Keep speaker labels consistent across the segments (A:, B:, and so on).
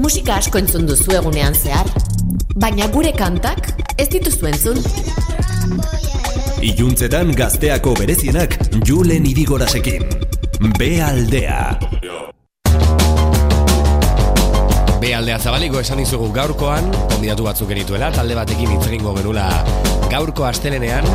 A: Musika asko entzun duzu egunean zehar, baina gure kantak ez dituzu entzun.
B: Iluntzetan gazteako berezienak Julen Irigorasekin. Be aldea.
C: Be aldea zabaliko esan dizugu gaurkoan, konbidatu batzuk genituela, talde batekin hitz egingo genula gaurko astelenean,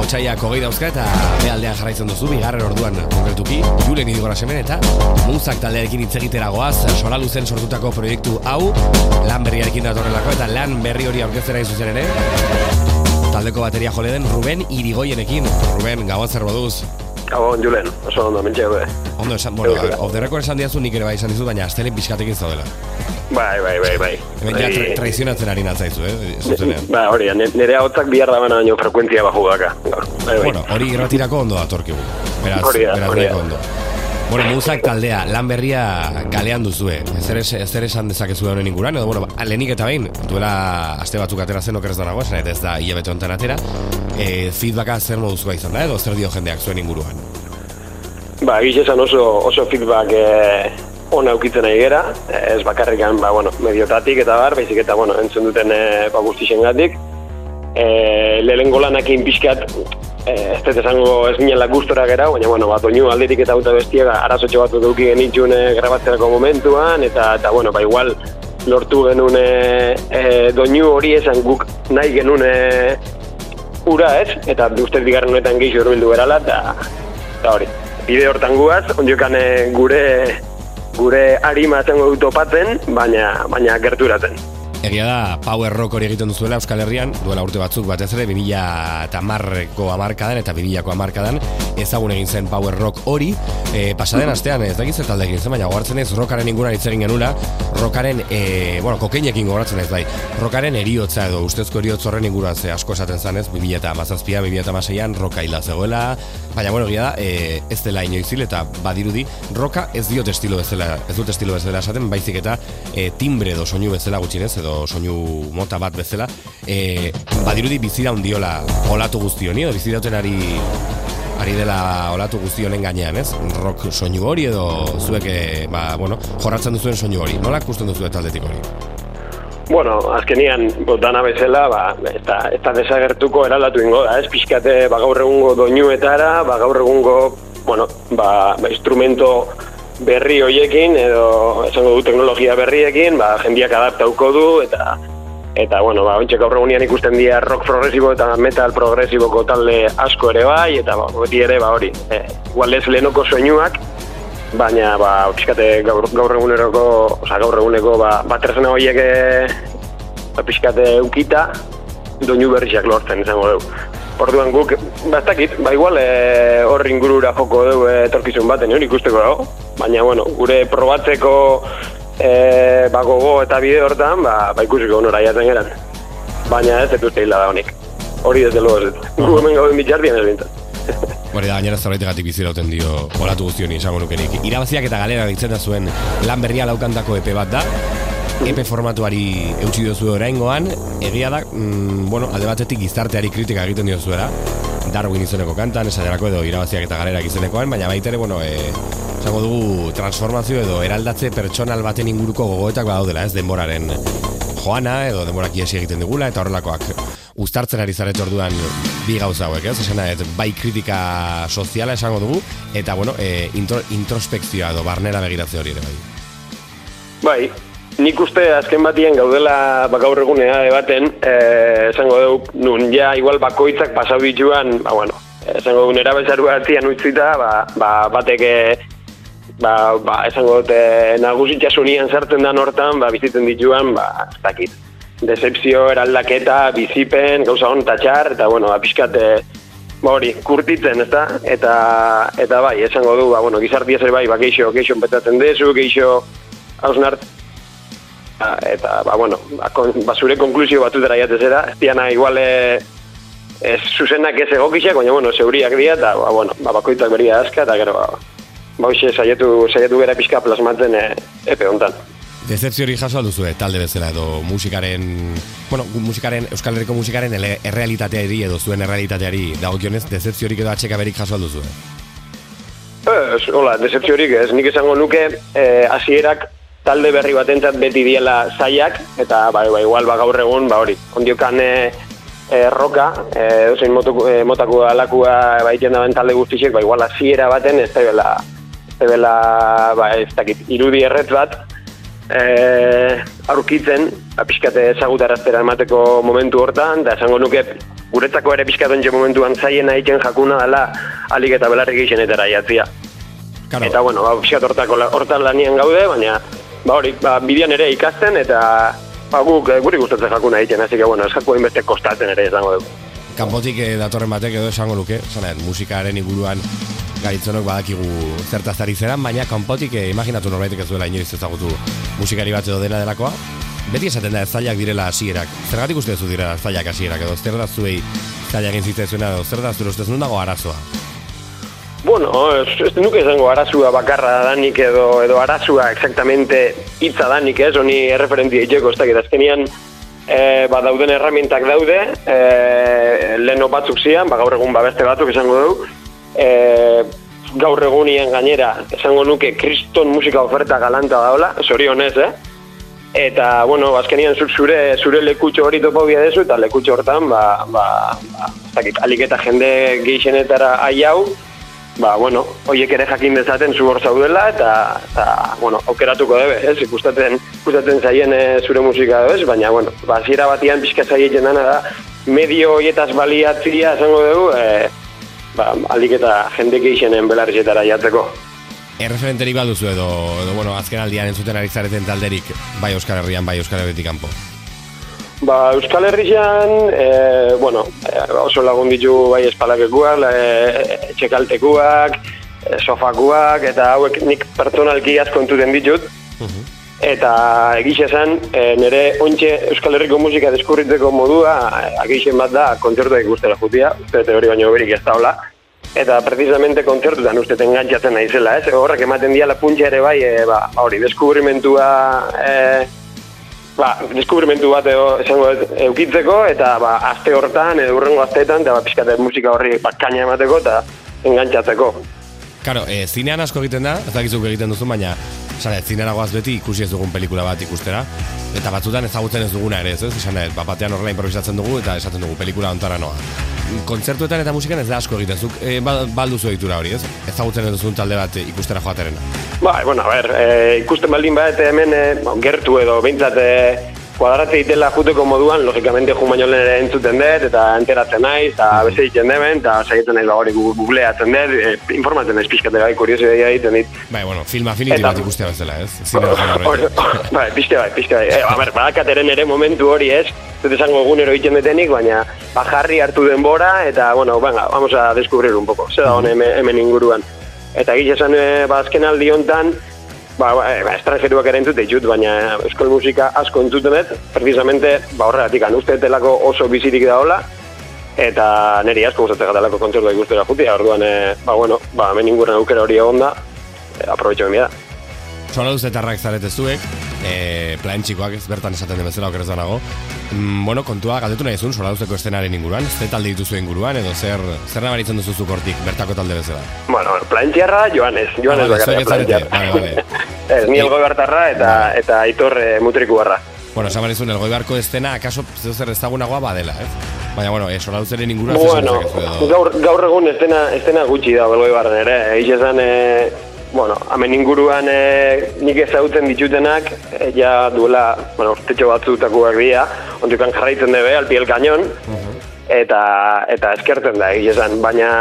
C: Otsaiak hogei dauzka eta behaldean jarraitzen duzu, bigarren orduan konkretuki, Julen idigora semen eta muzak taldearekin hitz egitera goaz, luzen sortutako proiektu hau, lan berriarekin datorrelako eta lan berri hori aurkezera zuzen ere, taldeko bateria jole den Ruben Irigoienekin. Ruben, gau zer.
D: Gabon, Julen, oso ondo, mentxe
C: Ondo, esan, bueno, off the record esan diazu nik ere bai esan dizu, baina astelen pixkatekin zaudela.
D: Bai, bai, bai, bai.
C: Hemen ja tra traizionatzen ari natzaizu, eh? Zuzenean.
D: Ba, hori, nire hau tzak bihar da baina baino frekuentzia baju daka. Bai,
C: bai. Bueno, hori irratirako ondo datorkigu. Beraz, hori da, beraz, hori ondo. Bueno, muzak taldea, lan berria galean duzue. Ezer, ezer esan dezakezu honen inguran, edo, bueno, lehenik eta behin, duela aste batzuk atera zen okeraz danago, esan ez da hilabete honetan atera, e, feedbacka zer moduzkoa izan da, edo zer dio jendeak zuen inguruan?
D: Ba, egiz esan oso, oso feedback eh, ona ukitzen nahi gera, ez bakarrikan, ba, bueno, mediotatik eta bar, baizik eta, bueno, entzun duten e, ba, guztixen gatik. E, Lehen golanak pixkat, e, ez dut esango ez ginen gustora gera, baina, bueno, bat oinu aldetik eta auta bestia, ba, arazotxo bat duki genitxun e, grabatzerako momentuan, eta, eta, bueno, ba, igual, lortu genuen e, doinu hori esan guk nahi genuen e, ura ez, eta ustez bigarren honetan gehiago urbildu berala, eta, eta hori. Bide hortan guaz, ondiokan gure gure harima zengo dut topatzen, baina, baina gerturatzen.
C: Egia da, power rock hori egiten duzuela Euskal Herrian, duela urte batzuk batez ere, 2000 eta marreko amarkadan eta 2000ko amarkadan, ezagun egin zen power rock hori, e, pasaden astean, ez dakiz talde egin zen, baina gogartzen ez, rockaren inguran hitz egin genula, rockaren, e, bueno, kokeinekin gogartzen ez bai, rockaren eriotza edo, ustezko eriotz horren inguruan ze asko esaten zen ez, 2000 eta mazazpia, 2000 eta maseian, roka hila zegoela, baina bueno, gira da, e, ez dela inoizil eta badirudi, roka ez diot estilo bezala, ez dut estilo bezala esaten, baizik eta e, timbre edo soinu bezala gutxinez, edo soinu mota bat bezala, e, badirudi bizira undiola olatu guzti honi, edo bizira ari ari dela olatu guzti honen gainean, ez? Rock soinu hori edo zuek, e, ba, bueno, jorratzen duzuen soinu hori. Nola ikusten duzu eta aldetik hori?
D: Bueno, azkenian, dana bezala, ba, eta, eta desagertuko eraldatu ingo da, ez? Piskate, ba, gaur egungo doinuetara, ba, gaur egungo, bueno, ba, ba instrumento berri hoiekin edo esango du teknologia berriekin, ba jendiak adaptauko du eta eta bueno, ba ontxe gaur egunean ikusten dira rock progresibo eta metal progresiboko talde asko ere bai eta ba beti ere ba hori. E, igual ez lenoko soinuak baina ba pizkate gaur, gaur eguneroko, osea gaur eguneko ba batresna hoiek e, ba pizkate ukita doinu berriak lortzen izango dugu. Orduan guk, bastakit, ba igual e, hor ingurura joko dugu e, etorkizun baten, hori ikusteko dago. Baina, bueno, gure probatzeko e, ba, gogo eta bide hortan, ba, ba ikusiko honora jaten geran. Baina ez, ez dut da honik. Hori ez delo ez. Gu hemen gauden bitxardien ez bintzen.
C: Hori da, gainera zerbaite gatik bizirauten dio olatu guztioni izango nukenik. Irabaziak eta galera ditzen da zuen lan berria laukantako epe bat da. EP formatuari eutxi diozu oraingoan, egia da, mm, bueno, alde batetik gizarteari kritika egiten diozuela, Darwin izeneko kantan, esaterako edo irabaziak eta galerak izenekoan, baina baitere, bueno, e, esango dugu transformazio edo eraldatze pertsonal baten inguruko gogoetak badaudela, ez denboraren joana edo denborak iesi egiten digula, eta horrelakoak uztartzen ari zaret orduan bi gauza hauek, ez? Esena, et, bai kritika soziala esango dugu, eta, bueno, e, intro, introspekzioa edo barnera begiratze hori ere bai.
D: Bai, Nik uste azken batien gaudela ba, gaur egunea ebaten, eh, esango dugu, nun ja igual bakoitzak pasau dituan, ba, bueno, esango dugu nera bezaru batzian utzita, ba, ba, bateke, ba, ba, esango dute, nagusitxasunian sartzen da hortan, ba, bizitzen dituan, ba, ez dakit. Decepzio, eraldaketa, bizipen, gauza hon, txar, eta, bueno, ba, pixkate, ba, hori, kurtitzen, ez da? Eta, eta bai, esango du, ba, bueno, gizartia zer bai, ba, geixo, geixo empetatzen dezu, geixo, hausnart, eta ba, bueno, ba, kon, ba, zure konklusio batutera jatezera, ez diana igual e, ez zuzenak ez egokixak, baina bueno, zeuriak dira, eta ba, bueno, ba, bakoitak beria aska, eta gero, ba, ba hoxe, saietu, saietu gara pixka plasmatzen e, epe hontan.
C: Dezepzio hori jaso alduzu, talde bezala edo musikaren, bueno, musikaren, Euskal Herriko musikaren errealitateari edo zuen errealitateari dagokionez, dezepzio hori edo atxeka berik jaso alduzu.
D: Ez, hola, decepziorik ez, nik esango nuke eh, hasierak talde berri batentzat beti diela zaiak, eta bai, bai, igual ba, gaur egun, ba hori, ondiokan e, e, roka, e, dozein motuko, e, motako alakua baiten daben talde guztiek, ba, igual hasiera baten, ez da bela, ba, ez dakit, irudi erret bat, e, aurkitzen, ba, pixkate ezagutaraztera emateko momentu hortan, da esango nuke guretzako ere pixkatu momentuan zaien egiten jakuna dela alik eta belarrik izenetara jatzia.
C: Claro.
D: Eta, bueno, ba, pixkat hortako, hortan lanien gaude, baina, ba, hori, ba, bidean ere ikasten, eta, ba, guk, eh, guri gustatzen jakuna egiten, hasi que, bueno, ez jaku hainbeste kostatzen ere, izango dugu.
C: Kanpotik eh, datorren batek edo esango luke, zanet, musikaren inguruan garitzonok badakigu zertaz ari zeran, baina kanpotik eh, imaginatu norbaitek ez duela inoiz ezagutu musikari bat edo dena delakoa. Beti esaten da zailak direla hasierak. Zergatik uste zu direla zailak hasierak edo zer da zuei zailak egin zitzaizuna edo zer da zure ustez nun dago arazoa.
D: Bueno, ez, nuke izango arazua bakarra danik edo edo arazua exactamente hitza danik ez, honi erreferentia itxeko, ez dakit, azkenian e, ba, dauden erramientak daude, e, leno batzuk zian, ba, gaur egun ba, beste batzuk esango dugu, e, gaur egunien gainera, esango nuke kriston musika oferta galanta daola, zorionez, eh? Eta, bueno, azkenian zuk zure, zure lekutxo hori topo bia dezu, eta lekutxo hortan, ba, ba, ba, ez dakit, aliketa jende geixenetara ai hau, ba, bueno, hoiek ere jakin dezaten zu hor zaudela, eta, eta bueno, aukeratuko debe, ez, ikustaten, ikustaten zaien e, zure musika debe, baina, bueno, ba, zira batian pixka zaieten dana da, medio hoietaz baliatzia, esango dugu, e, ba, aliketa jende geixenen belarrizetara jatzeko.
C: Erreferenterik baduzu edo, edo bueno, azken aldian entzuten ari zareten talderik, bai Euskal Herrian, bai Euskal Herritik kanpo.
D: Ba, Euskal Herrian, e, bueno, e, oso lagun ditu bai espalakekuak, e, etxekaltekuak, e, sofakuak, eta hauek nik pertsonalki asko entuten ditut. Eta egixe esan, e, nire ontxe Euskal Herriko musika deskurritzeko modua, agixen bat da, kontzertua ikustela jutia, uste hori baino berik ez daula. Eta precisamente kontzertutan uste engantzatzen naizela, ez? Horrek ematen diala puntxa ere bai, e, ba, hori, deskubrimentua, e, ba, deskubrimentu bat esango eukitzeko, eta ba, aste hortan, edo urrengo asteetan, eta ba, pixkate musika horri kaina emateko, eta engantzatzeko.
C: Karo, e, zinean asko egiten da, ez dakizuk egiten duzu, baina Zara, zinera goaz beti ikusi ez dugun pelikula bat ikustera Eta batzutan ezagutzen ez duguna ere, ez? Esan, bat batean horrela improvisatzen dugu eta esaten dugu pelikula ontara noa kontzertuetan eta musikan ez da asko egiten zuk e, balduzu egitura hori, ez? Ezagutzen ez duzun talde bat ikustera joateren.
D: Ba, bueno, a ber, e, ikusten baldin bat hemen e, gertu edo behintzat e, kuadratze itela juteko moduan, logikamente ju baino ere entzuten dut, eta enteratzen naiz, eta mm. beste egiten demen, eta saietzen naiz bagori googleatzen dut, e, informatzen naiz pixkate bai, kuriosi daia egiten dit.
C: Bai, bueno, film affinity bat ikustea bezala, ez?
D: bai, pixte bai, pixte bai. E, a ber, badakateren ere momentu hori, ez? Zut esango egunero egiten detenik, baina bajarri hartu denbora, eta, bueno, venga, vamos a descubrir un poco, zer da hone hemen inguruan. Eta gile esan, e, ba, azken aldi hontan, ba, ba, ba estrangeruak ere entzute ditut, baina eskol musika asko entzutenet, precisamente, ba, horregatik, uste telako oso bizirik da hola, eta niri asko gustatzen gatalako kontzertua ikustera jutia, orduan, e, ba, bueno, ba, hemen inguren aukera hori egon da, e, aprobetxo da.
C: Zola duzetarrak zarete zuek, e, plan txikoak ez bertan esaten den bezala okerezo nago. Mm, bueno, kontua galdetu nahi zuen, zola duzeko estenaren inguruan, ze talde dituzu inguruan, edo zer, zer nabaritzen duzu zukortik, bertako talde bezala?
D: Bueno, plan txarra, Joanes, Joanes ah, bakarra, plan txarra. Vale, vale. ez, ni elgoi bartarra eta, eta aitor e, mutriku barra.
C: Bueno, esan barizun, elgoi barko estena, akaso zer ezagunagoa badela, ez? Baina, bueno, eh, zola duzeren inguruan,
D: bueno, gaur, gaur egun estena, estena gutxi da, elgoi barren ere, egin esan, e, bueno, hemen inguruan e, nik ezagutzen ditutenak, e, ja duela, bueno, urtetxo batzutakoak dira, ondukan jarraitzen debe, alpiel kanon, eta eta eskerten da, egizan, baina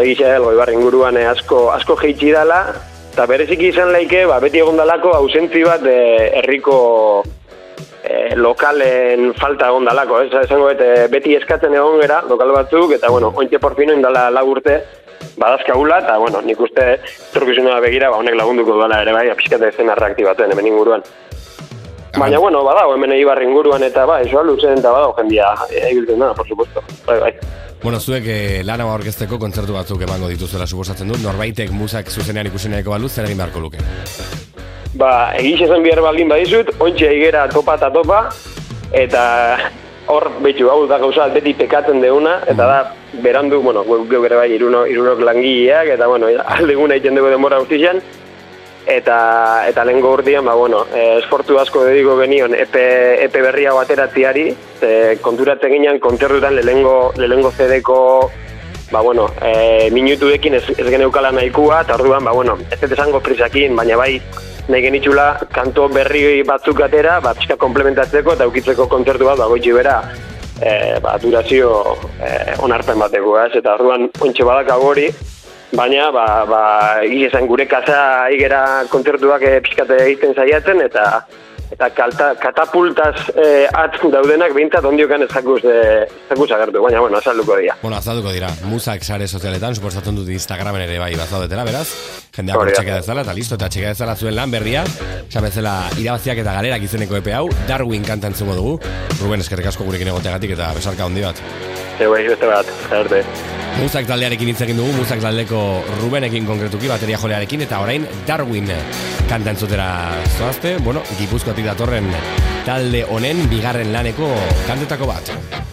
D: egizan, goibar inguruan e, asko, asko jeitsi dela, eta bereziki izan laike, ba, beti egon dalako ausentzi bat e, herriko e, lokalen falta egon dalako, ez? Esango, beti eskatzen egon gera, lokal batzuk, eta, bueno, ointxe porfino indala lagurte, badazkagula, eta, bueno, nik uste torkizunea begira, ba, honek lagunduko duela ere bai, apiskate zen arraktibatzen hemen inguruan. Baina, bueno, badago hemen eibar inguruan eta bai, isoa luzen eta badago jendia egiten da, por supuesto. Bai, bai.
C: Bueno, zuek eh, lan hau orkesteko kontzertu batzuk emango dituzuela suposatzen dut, norbaitek musak zuzenean ikusen nahiko baluz, zer egin beharko luke?
D: Ba, egiz esan bihar baldin badizut, ontsi egera topa eta topa, eta hor, betxu, hau da gauza, beti pekatzen deuna, eta da, berandu, bueno, geu ere bai, iruno, irunok langileak, eta, bueno, aldegun egiten dugu denbora guztizan, eta eta lehengo urdian, ba, bueno, e, esportu asko dedigo genion epe, epe berria bateratziari, e, konturatzen ginen konterrutan lehengo, lehengo zedeko ba, bueno, e, minutuekin ez, ez geneukala nahikua, eta orduan, ba, bueno, ez dut esango prisakin, baina bai, nahi genitxula kanto berri batzuk atera, ba, pixka komplementatzeko eta ukitzeko kontzertu bat, ba, goitxi bera, e, ba, durazio e, onarpen bateko, ez? Eta orduan, ontsi badak hori, baina, ba, ba, esan gure kasa igera kontzertuak e, pixkate egiten zaiatzen, eta eta kalta, katapultaz eh, atz daudenak bintzat ondiokan ezakuz, eh, ezakuz agertu, baina, bueno, azalduko dira.
C: Bueno, azalduko dira. Musak sare sozialetan, suposatzen dut Instagramen ere bai bazaudetela, beraz? Jendea por txeka dezala, eta listo, eta txeka dezala zuen lan berria, bezala irabaziak eta galerak izeneko epe hau, Darwin kantan zumo dugu. Ruben, eskerrik asko gurekin egoteagatik eta besarka hondi bat.
D: Ego, beste bat, zerte.
C: Musak taldearekin hitz egin dugu, Musak taldeko Rubenekin konkretuki, bateria jolearekin, eta orain Darwin kanta entzutera zoazte, bueno, gipuzkoatik datorren talde honen bigarren laneko kantetako bat.